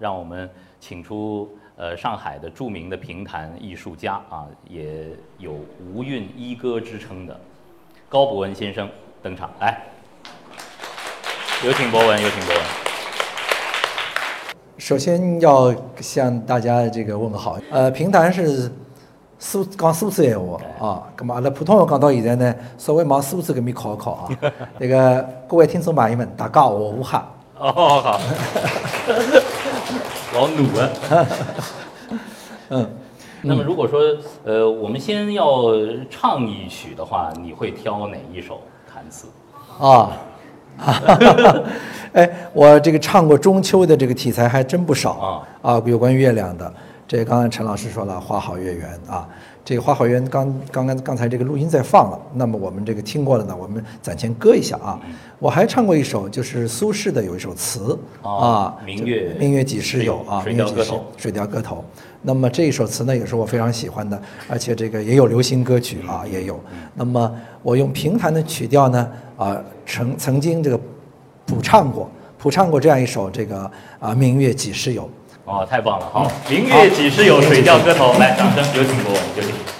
让我们请出呃上海的著名的评弹艺术家啊，也有无韵一哥之称的高博文先生登场，来，有请博文，有请博文。首先要向大家这个问个好，呃，评弹是苏讲苏州闲话啊，咁么阿拉普通话讲到现在呢，稍微往苏州搿面靠一靠啊。那个各位听众朋友们，大家下午好。哦，好，老努啊。嗯，那么如果说呃，我们先要唱一曲的话，你会挑哪一首弹词？啊。哎，我这个唱过中秋的这个题材还真不少啊啊，有关月亮的。这刚才陈老师说了“花好月圆”啊，这个“花好月圆”刚刚刚刚才这个录音在放了，那么我们这个听过了呢，我们暂先搁一下啊。我还唱过一首，就是苏轼的有一首词啊，“明月明月几时有”啊，“水调歌头”。水调歌头。那么这一首词呢，也是我非常喜欢的，而且这个也有流行歌曲啊，也有。那么我用平弹的曲调呢，啊，曾曾经这个谱唱过，谱唱过这样一首这个啊，“明月几时有”。哦，太棒了！好，明月几时有？水调歌头，来，掌声有请博文，有请。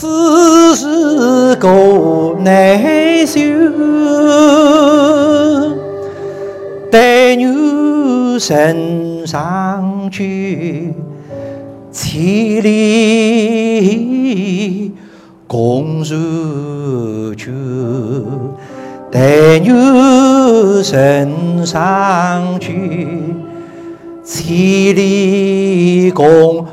此事古难修，但愿人长久。千里共婵娟，但愿人长久。千里共。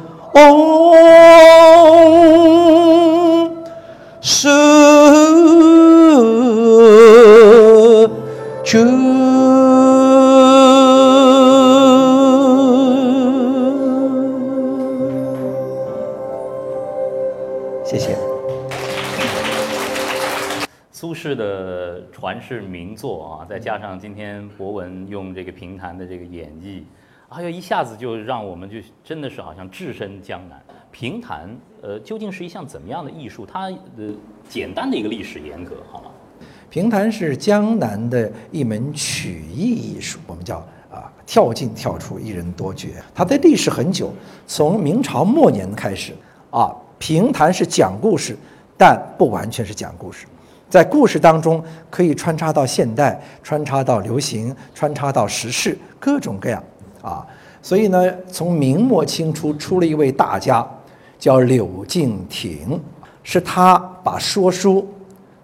苏轼的传世名作啊，再加上今天博文用这个评弹的这个演绎。哎呀，一下子就让我们就真的是好像置身江南。评弹，呃，究竟是一项怎么样的艺术？它的简单的一个历史沿革，好吗？评弹是江南的一门曲艺艺术，我们叫啊跳进跳出，一人多绝。它的历史很久，从明朝末年开始啊。评弹是讲故事，但不完全是讲故事，在故事当中可以穿插到现代，穿插到流行，穿插到时事，各种各样。啊，所以呢，从明末清初出了一位大家，叫柳敬亭，是他把说书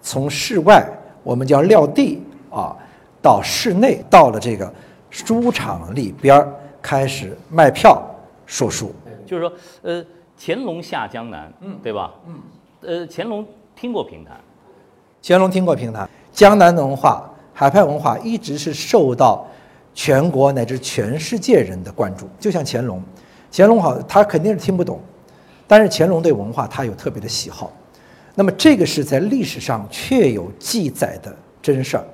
从室外，我们叫撂地啊，到室内，到了这个书场里边开始卖票说书。就是说，呃，乾隆下江南，嗯，对吧？嗯，呃，乾隆听过评弹，乾隆听过评弹，江南文化、海派文化一直是受到。全国乃至全世界人的关注，就像乾隆，乾隆好，他肯定是听不懂，但是乾隆对文化他有特别的喜好。那么这个是在历史上确有记载的真事儿。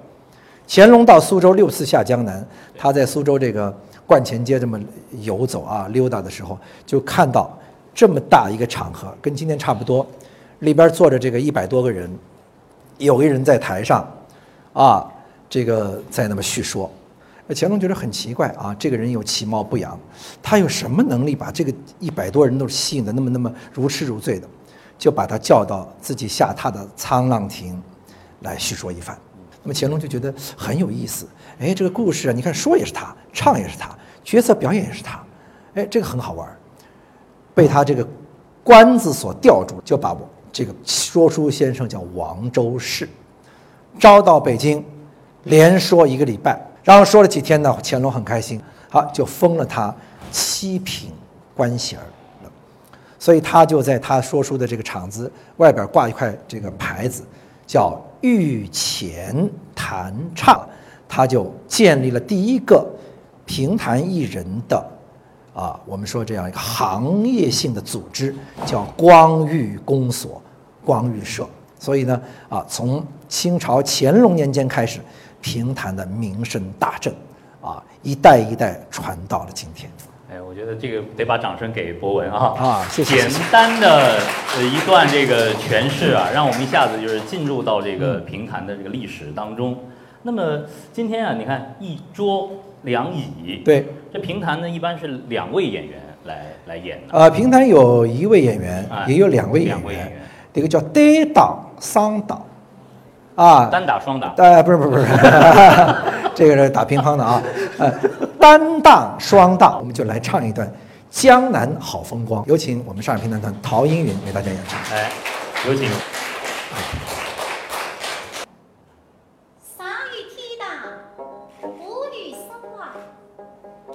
乾隆到苏州六次下江南，他在苏州这个观前街这么游走啊溜达的时候，就看到这么大一个场合，跟今天差不多，里边坐着这个一百多个人，有个人在台上，啊，这个在那么叙说。乾隆觉得很奇怪啊，这个人有其貌不扬，他有什么能力把这个一百多人都吸引的那么那么如痴如醉的？就把他叫到自己下榻的沧浪亭来叙说一番。那么乾隆就觉得很有意思，哎，这个故事啊，你看说也是他，唱也是他，角色表演也是他，哎，这个很好玩儿。被他这个官字所吊住，就把我这个说书先生叫王周氏，招到北京，连说一个礼拜，然后说了几天呢，乾隆很开心，好就封了他七品官衔儿。所以他就在他说书的这个场子外边挂一块这个牌子，叫“御前弹唱”，他就建立了第一个评弹艺人的。啊，我们说这样一个行业性的组织叫光裕公所、光裕社。所以呢，啊，从清朝乾隆年间开始，平潭的名声大振，啊，一代一代传到了今天。哎，我觉得这个得把掌声给博文啊！啊，谢谢。简单的呃一段这个诠释啊，让我们一下子就是进入到这个平潭的这个历史当中。那么今天啊，你看一桌。两椅，对，这评弹呢一般是两位演员来来演的。呃，评弹有一位演员，也有两位演员，这个叫单档双档，啊，单打双打，呃，不是不是不是，这个是打乒乓的啊，呃，单档双档，我们就来唱一段《江南好风光》，有请我们上海评弹团陶英云为大家演唱。哎，有请。 아!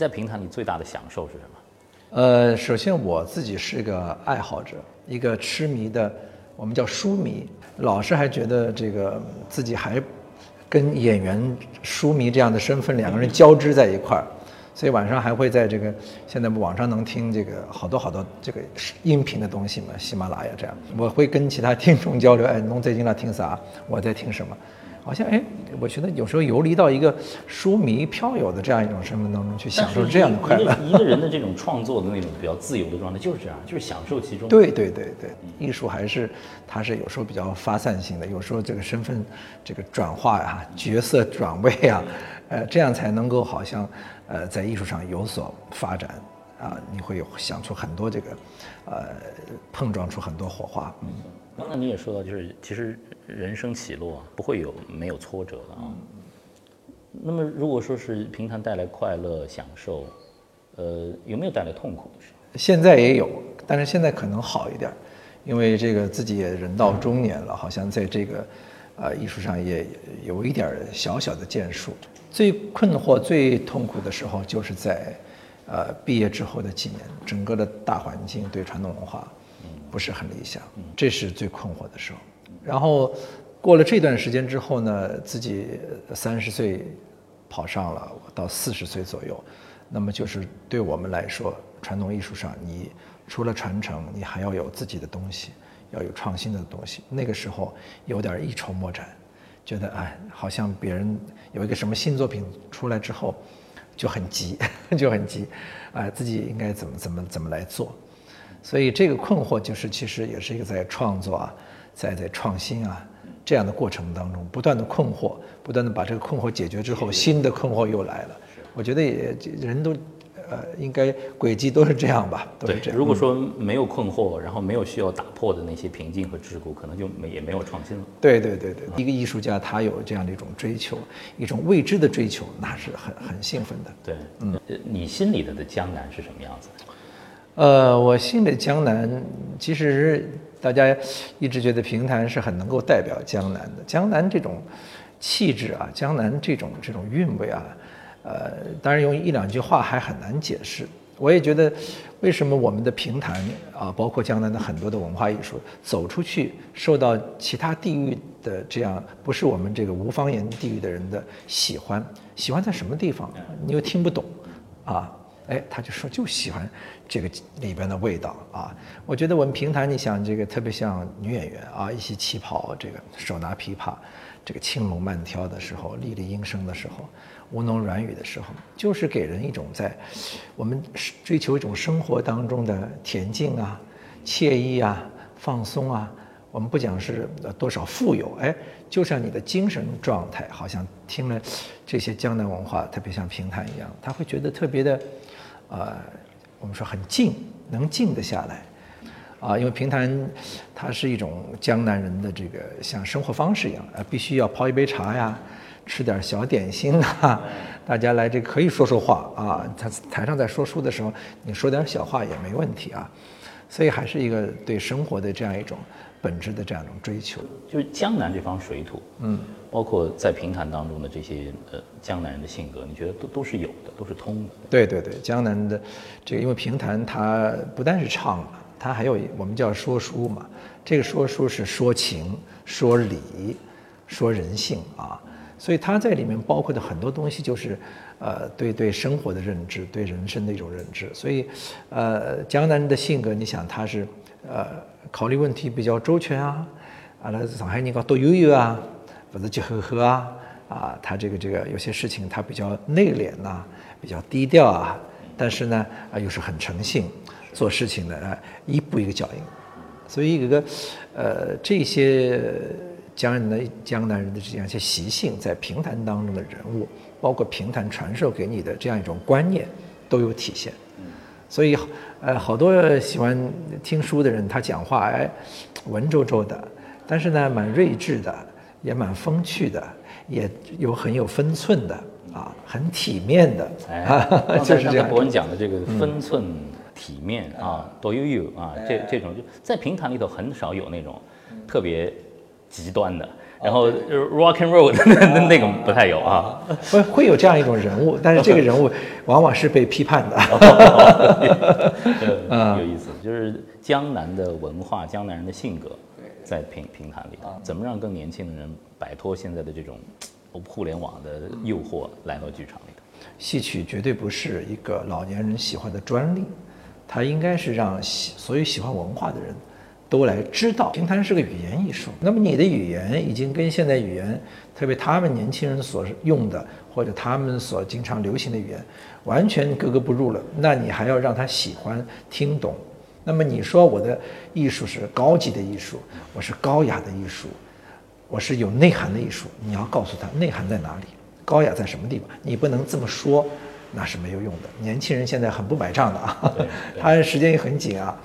在评弹，你最大的享受是什么？呃，首先我自己是个爱好者，一个痴迷的，我们叫书迷。老是还觉得这个自己还跟演员、书迷这样的身份两个人交织在一块儿，所以晚上还会在这个现在网上能听这个好多好多这个音频的东西嘛，喜马拉雅这样，我会跟其他听众交流。哎，侬最近在听啥？我在听什么？好像哎，我觉得有时候游离到一个书迷票友的这样一种身份当中去享受这样的快乐。一个人的这种创作的那种比较自由的状态就是这样，就是享受其中。对对对对，艺术还是它是有时候比较发散性的，有时候这个身份这个转化呀、角色转位啊，呃，这样才能够好像呃在艺术上有所发展啊，你会有想出很多这个呃碰撞出很多火花。嗯。刚才你也说到，就是其实人生起落不会有没有挫折的啊。那么如果说是平常带来快乐享受，呃，有没有带来痛苦的时候？现在也有，但是现在可能好一点，因为这个自己也人到中年了，好像在这个呃艺术上也有一点小小的建树。最困惑、最痛苦的时候，就是在呃毕业之后的几年，整个的大环境对传统文化。不是很理想，这是最困惑的时候。然后过了这段时间之后呢，自己三十岁跑上了，到四十岁左右，那么就是对我们来说，传统艺术上，你除了传承，你还要有自己的东西，要有创新的东西。那个时候有点一筹莫展，觉得哎，好像别人有一个什么新作品出来之后，就很急，就很急，哎，自己应该怎么怎么怎么来做。所以这个困惑就是，其实也是一个在创作啊，在在创新啊这样的过程当中，不断的困惑，不断的把这个困惑解决之后，新的困惑又来了。我觉得也人都，呃，应该轨迹都是这样吧，都是这样。如果说没有困惑，然后没有需要打破的那些瓶颈和桎梏，可能就没也没有创新了。对对对对，一个艺术家他有这样的一种追求，一种未知的追求，那是很很兴奋的。对，嗯，你心里的的江南是什么样子？呃，我心里江南，其实大家一直觉得评弹是很能够代表江南的。江南这种气质啊，江南这种这种韵味啊，呃，当然用一两句话还很难解释。我也觉得，为什么我们的评弹啊，包括江南的很多的文化艺术，走出去受到其他地域的这样不是我们这个无方言地域的人的喜欢，喜欢在什么地方？你又听不懂，啊？哎，他就说就喜欢这个里边的味道啊！我觉得我们平潭，你想这个特别像女演员啊，一袭旗袍，这个手拿琵琶，这个轻拢慢挑的时候，丽丽音声的时候，吴侬软语的时候，就是给人一种在我们追求一种生活当中的恬静啊、惬意啊、放松啊。我们不讲是多少富有，哎，就像你的精神状态，好像听了这些江南文化，特别像评弹一样，他会觉得特别的。呃，我们说很静，能静得下来，啊，因为平潭它是一种江南人的这个像生活方式一样，呃，必须要泡一杯茶呀，吃点小点心呐，大家来这可以说说话啊，他台上在说书的时候，你说点小话也没问题啊，所以还是一个对生活的这样一种。本质的这样一种追求，就是江南这方水土，嗯，包括在评弹当中的这些呃江南人的性格，你觉得都都是有的，都是通的。对对对，江南的这个，因为评弹它不单是唱嘛，它还有我们叫说书嘛。这个说书是说情、说理、说人性啊，所以它在里面包括的很多东西，就是呃对对生活的认知，对人生的一种认知。所以，呃，江南人的性格，你想他是呃。考虑问题比较周全啊，啊，上海人讲多悠悠啊，不是急呵呵啊，啊，他这个这个有些事情他比较内敛呐，比较低调啊，但是呢啊又是很诚信，做事情呢啊一步一个脚印，所以一个呃这些江南的江南人的这样一些习性，在评弹当中的人物，包括评弹传授给你的这样一种观念，都有体现。所以，呃，好多喜欢听书的人，他讲话哎，文绉绉的，但是呢，蛮睿智的，也蛮风趣的，也有很有分寸的啊，很体面的。哎，就是这样。博文讲的这个分寸、体面啊，多悠悠啊，这这种就在评弹里头很少有那种特别极端的。然后 rock and roll 那那那个不太有啊，会会有这样一种人物，但是这个人物往往是被批判的。有意思，就是江南的文化，江南人的性格，在平平台里，怎么让更年轻的人摆脱现在的这种互联网的诱惑，来到剧场里头？戏曲绝对不是一个老年人喜欢的专利，它应该是让喜所有喜欢文化的人都来知道评弹是个语言艺术。那么你的语言已经跟现代语言，特别他们年轻人所用的或者他们所经常流行的语言，完全格格不入了。那你还要让他喜欢听懂。那么你说我的艺术是高级的艺术，我是高雅的艺术，我是有内涵的艺术。你要告诉他内涵在哪里，高雅在什么地方？你不能这么说，那是没有用的。年轻人现在很不买账的啊，他时间也很紧啊，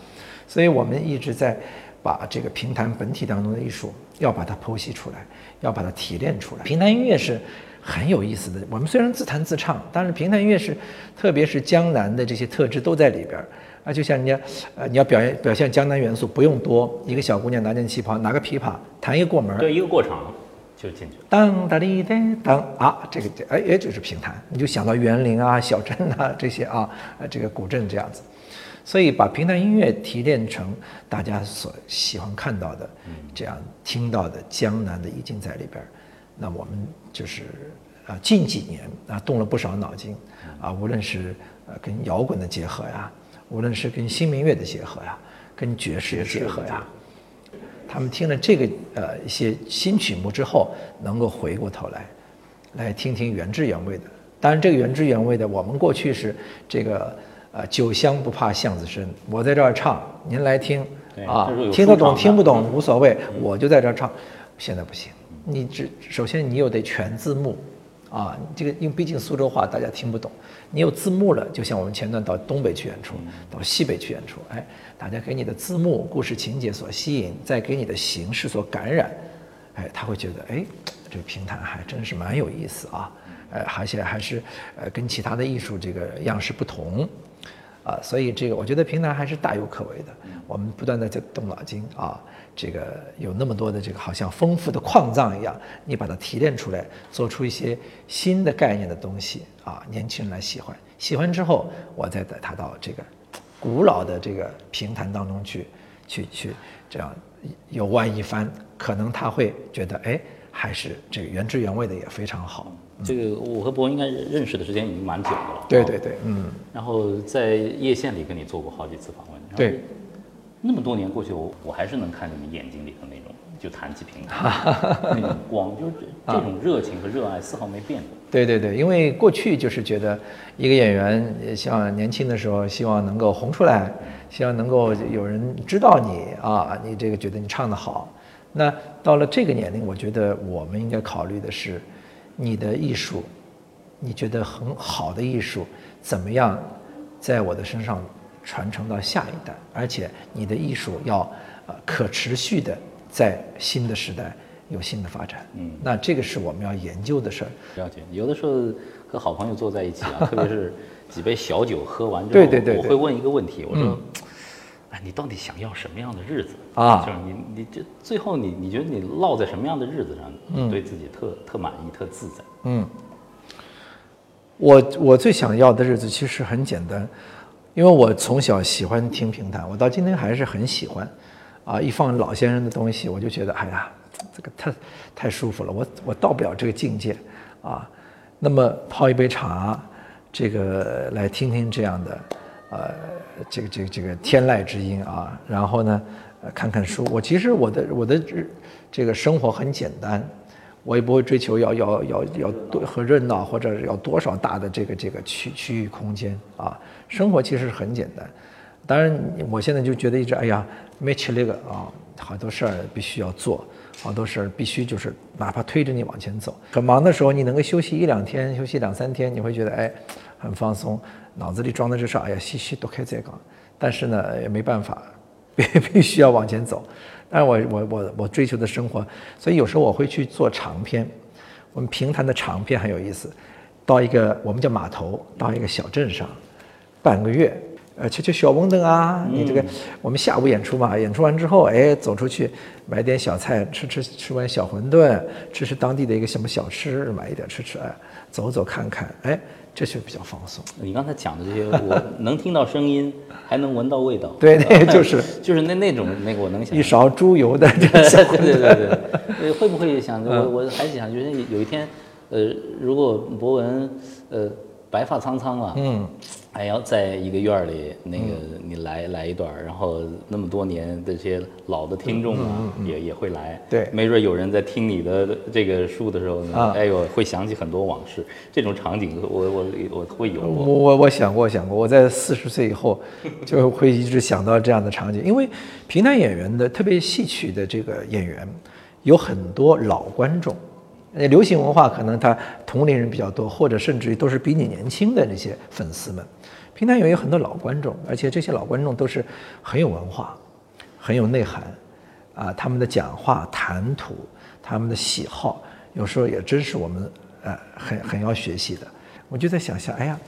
所以我们一直在把这个评弹本体当中的艺术要把它剖析出来，要把它提炼出来。评弹音乐是很有意思的。我们虽然自弹自唱，但是评弹音乐是，特别是江南的这些特质都在里边儿。啊，就像人家，呃，你要表现表现江南元素，不用多，一个小姑娘拿件旗袍，拿个琵琶，弹一个过门，对，一个过场就进去了。当当哩哒当啊，这个这哎也就是评弹，你就想到园林啊、小镇啊这些啊，呃，这个古镇这样子，所以把平弹音乐提炼成大家所喜欢看到的，这样听到的江南的意境在里边儿，那我们就是啊近几年啊动了不少脑筋啊，无论是呃跟摇滚的结合呀。无论是跟新民乐的结合呀，跟爵士的结合呀，他们听了这个呃一些新曲目之后，能够回过头来，来听听原汁原味的。当然，这个原汁原味的，我们过去是这个呃酒香不怕巷子深，我在这儿唱，您来听啊，听得懂听不懂无所谓，我就在这儿唱。现在不行，你只首先你又得全字幕。啊，这个因为毕竟苏州话大家听不懂，你有字幕了，就像我们前段到东北去演出，到西北去演出，哎，大家给你的字幕、故事情节所吸引，再给你的形式所感染，哎，他会觉得，哎，这个评弹还真是蛮有意思啊，呃，而且还是呃跟其他的艺术这个样式不同，啊，所以这个我觉得评弹还是大有可为的，我们不断的在动脑筋啊。这个有那么多的这个好像丰富的矿藏一样，你把它提炼出来，做出一些新的概念的东西啊，年轻人来喜欢，喜欢之后，我再带他到这个古老的这个评弹当中去，去去这样游玩一番，可能他会觉得，哎，还是这个原汁原味的也非常好。这个我和博文应该认识的时间已经蛮久的了。对对对，嗯。然后在叶县里跟你做过好几次访问。对。那么多年过去，我我还是能看你们眼睛里的那种就弹起平台那种光，就是这种热情和热爱丝毫没变过。对对对，因为过去就是觉得一个演员像年轻的时候，希望能够红出来，希望能够有人知道你啊，你这个觉得你唱得好。那到了这个年龄，我觉得我们应该考虑的是，你的艺术，你觉得很好的艺术，怎么样在我的身上？传承到下一代，而且你的艺术要呃可持续的在新的时代有新的发展。嗯，那这个是我们要研究的事儿。了解，有的时候和好朋友坐在一起啊，特别是几杯小酒喝完之后，对对对，我会问一个问题，我说，哎，你到底想要什么样的日子啊？就是你你这最后你你觉得你落在什么样的日子上，嗯对自己特特满意、特自在？嗯，我我最想要的日子其实很简单。因为我从小喜欢听评弹，我到今天还是很喜欢，啊，一放老先生的东西，我就觉得，哎呀，这个太太舒服了，我我到不了这个境界，啊，那么泡一杯茶，这个来听听这样的，呃，这个这个这个天籁之音啊，然后呢，看看书，我其实我的我的这个生活很简单。我也不会追求要要要要多和热闹，或者要多少大的这个这个区区域空间啊。生活其实很简单，当然我现在就觉得一直哎呀没吃那个啊，好多事儿必须要做，好多事儿必须就是哪怕推着你往前走。很忙的时候，你能够休息一两天，休息两三天，你会觉得哎很放松，脑子里装的就是哎呀嘻嘻多开这个。但是呢也没办法，必 必须要往前走。但我我我我追求的生活，所以有时候我会去做长篇。我们平潭的长篇很有意思，到一个我们叫码头，到一个小镇上，半个月，呃，去去小馄饨啊，你这个我们下午演出嘛，演出完之后，哎，走出去买点小菜吃吃，吃完小馄饨，吃吃当地的一个什么小吃，买一点吃吃，哎，走走看看，哎。这就比较放松。你刚才讲的这些，我 能听到声音，还能闻到味道。对对，就是就是那那种那个，我能想一勺猪油的。对对对对对，会不会想着我我还想就是有一天，呃，如果博文呃白发苍苍了，嗯，还要在一个院儿里，那个你来来一段儿，然后那么多年这些老的听众啊，也也会来，对。没准有人在听你的这个书的时候呢，啊。哎呦，会想起很多往事，这种场景我我我会有我，我我想过，想过，我在四十岁以后 就会一直想到这样的场景，因为平台演员的特别戏曲的这个演员有很多老观众，呃，流行文化可能他同龄人比较多，或者甚至于都是比你年轻的那些粉丝们。评弹演员有很多老观众，而且这些老观众都是很有文化、很有内涵，啊，他们的讲话谈吐、他们的喜好，有时候也真是我们呃很很要学习的。我就在想象，哎呀，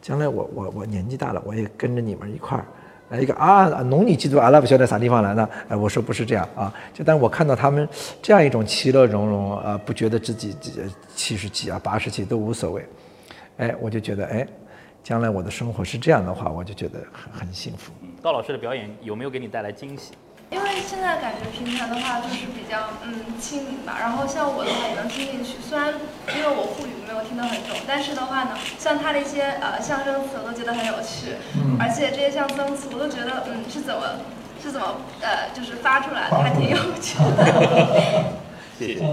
将来我我我年纪大了，我也跟着你们一块儿。来一个啊，农女基督阿拉不晓得啥地方来呢？哎，我说不是这样啊，就但我看到他们这样一种其乐融融啊，不觉得自己几七十几啊、八十几都无所谓，哎，我就觉得哎，将来我的生活是这样的话，我就觉得很很幸福。高老师的表演有没有给你带来惊喜？因为现在感觉平台的话就是比较嗯亲民吧，然后像我的话也能听进去，虽然因为我沪语没有听得很懂，但是的话呢，像他的一些呃相声词我都觉得很有趣，而且这些相声词我都觉得嗯是怎么是怎么呃就是发出来的，还挺有趣的。谢谢。